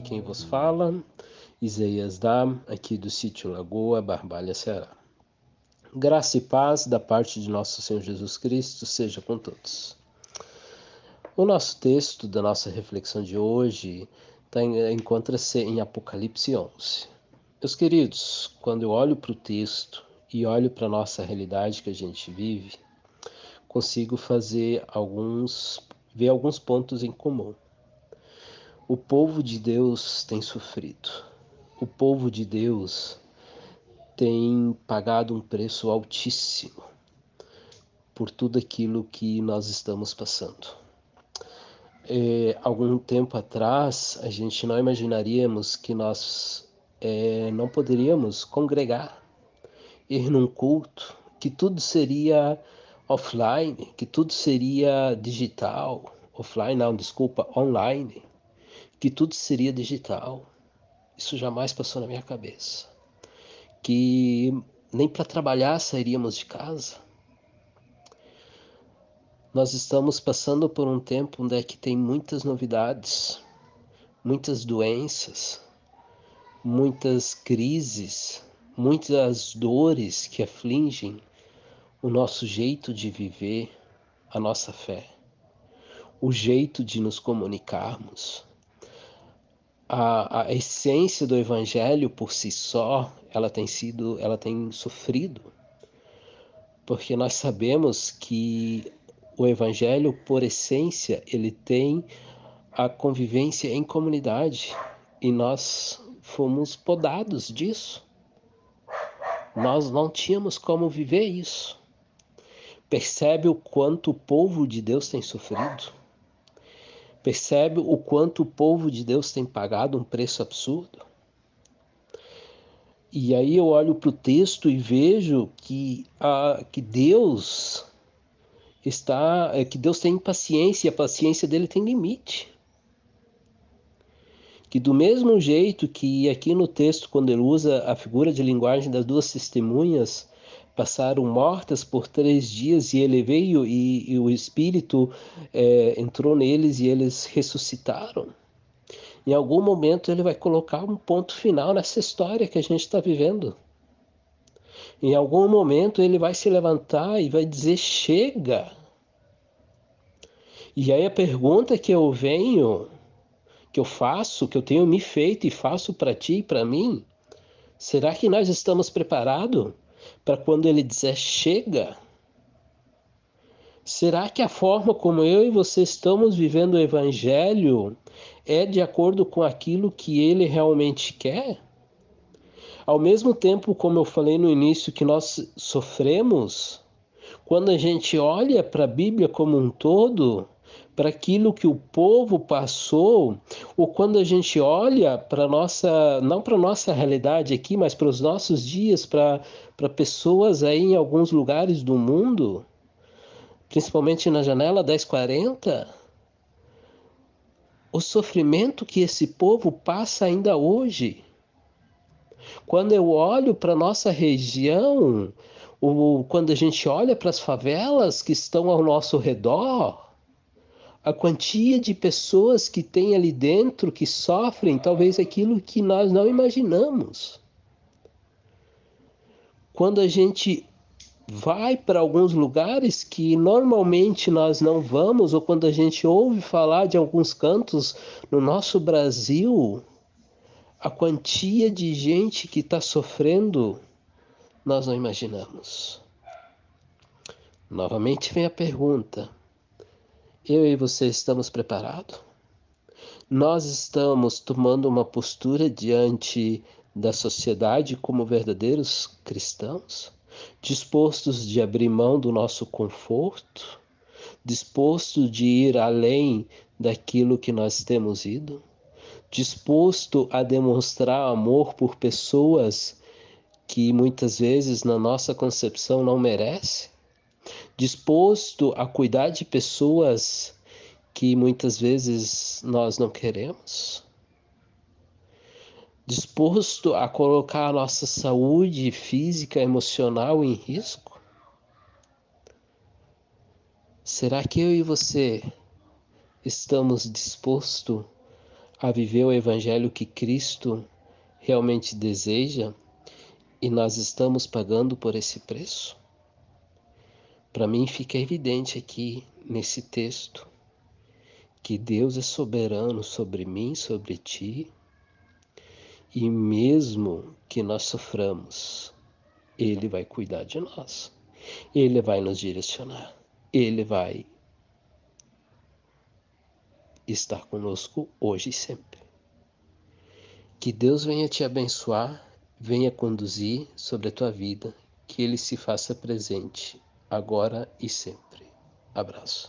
quem vos fala, Isaías Dam, aqui do sítio Lagoa, Barbalha, Ceará. Graça e paz da parte de nosso Senhor Jesus Cristo seja com todos. O nosso texto da nossa reflexão de hoje tá encontra-se em Apocalipse 11. Meus queridos, quando eu olho para o texto e olho para a nossa realidade que a gente vive, consigo fazer alguns ver alguns pontos em comum. O povo de Deus tem sofrido. O povo de Deus tem pagado um preço altíssimo por tudo aquilo que nós estamos passando. É, algum tempo atrás, a gente não imaginaríamos que nós é, não poderíamos congregar, ir num culto, que tudo seria offline, que tudo seria digital, offline não, desculpa, online que tudo seria digital. Isso jamais passou na minha cabeça. Que nem para trabalhar sairíamos de casa. Nós estamos passando por um tempo onde é que tem muitas novidades, muitas doenças, muitas crises, muitas dores que afligem o nosso jeito de viver, a nossa fé, o jeito de nos comunicarmos a, a essência do evangelho por si só, ela tem sido, ela tem sofrido. Porque nós sabemos que o evangelho por essência, ele tem a convivência em comunidade e nós fomos podados disso. Nós não tínhamos como viver isso. Percebe o quanto o povo de Deus tem sofrido? Percebe o quanto o povo de Deus tem pagado um preço absurdo? E aí eu olho para o texto e vejo que, a, que Deus está, é, que Deus tem paciência e a paciência dele tem limite. Que do mesmo jeito que aqui no texto, quando ele usa a figura de linguagem das duas testemunhas, passaram mortas por três dias e ele veio e, e o Espírito é, entrou neles e eles ressuscitaram. Em algum momento ele vai colocar um ponto final nessa história que a gente está vivendo. Em algum momento ele vai se levantar e vai dizer: chega. E aí a pergunta que eu venho, que eu faço, que eu tenho me feito e faço para ti e para mim, será que nós estamos preparados? Para quando ele dizer chega? Será que a forma como eu e você estamos vivendo o Evangelho é de acordo com aquilo que ele realmente quer? Ao mesmo tempo, como eu falei no início, que nós sofremos, quando a gente olha para a Bíblia como um todo, para aquilo que o povo passou, ou quando a gente olha para nossa, não para nossa realidade aqui, mas para os nossos dias, para pessoas aí em alguns lugares do mundo, principalmente na janela 1040, o sofrimento que esse povo passa ainda hoje. Quando eu olho para nossa região, ou quando a gente olha para as favelas que estão ao nosso redor, a quantia de pessoas que tem ali dentro que sofrem talvez aquilo que nós não imaginamos. Quando a gente vai para alguns lugares que normalmente nós não vamos, ou quando a gente ouve falar de alguns cantos no nosso Brasil, a quantia de gente que está sofrendo, nós não imaginamos. Novamente vem a pergunta eu e você estamos preparados? Nós estamos tomando uma postura diante da sociedade como verdadeiros cristãos, dispostos de abrir mão do nosso conforto, dispostos de ir além daquilo que nós temos ido, disposto a demonstrar amor por pessoas que muitas vezes na nossa concepção não merece? Disposto a cuidar de pessoas que muitas vezes nós não queremos, disposto a colocar a nossa saúde física, emocional em risco? Será que eu e você estamos dispostos a viver o Evangelho que Cristo realmente deseja e nós estamos pagando por esse preço? Para mim fica evidente aqui nesse texto que Deus é soberano sobre mim, sobre ti, e mesmo que nós soframos, Ele vai cuidar de nós, Ele vai nos direcionar, Ele vai estar conosco hoje e sempre. Que Deus venha te abençoar, venha conduzir sobre a tua vida, que Ele se faça presente agora e sempre. Abraço.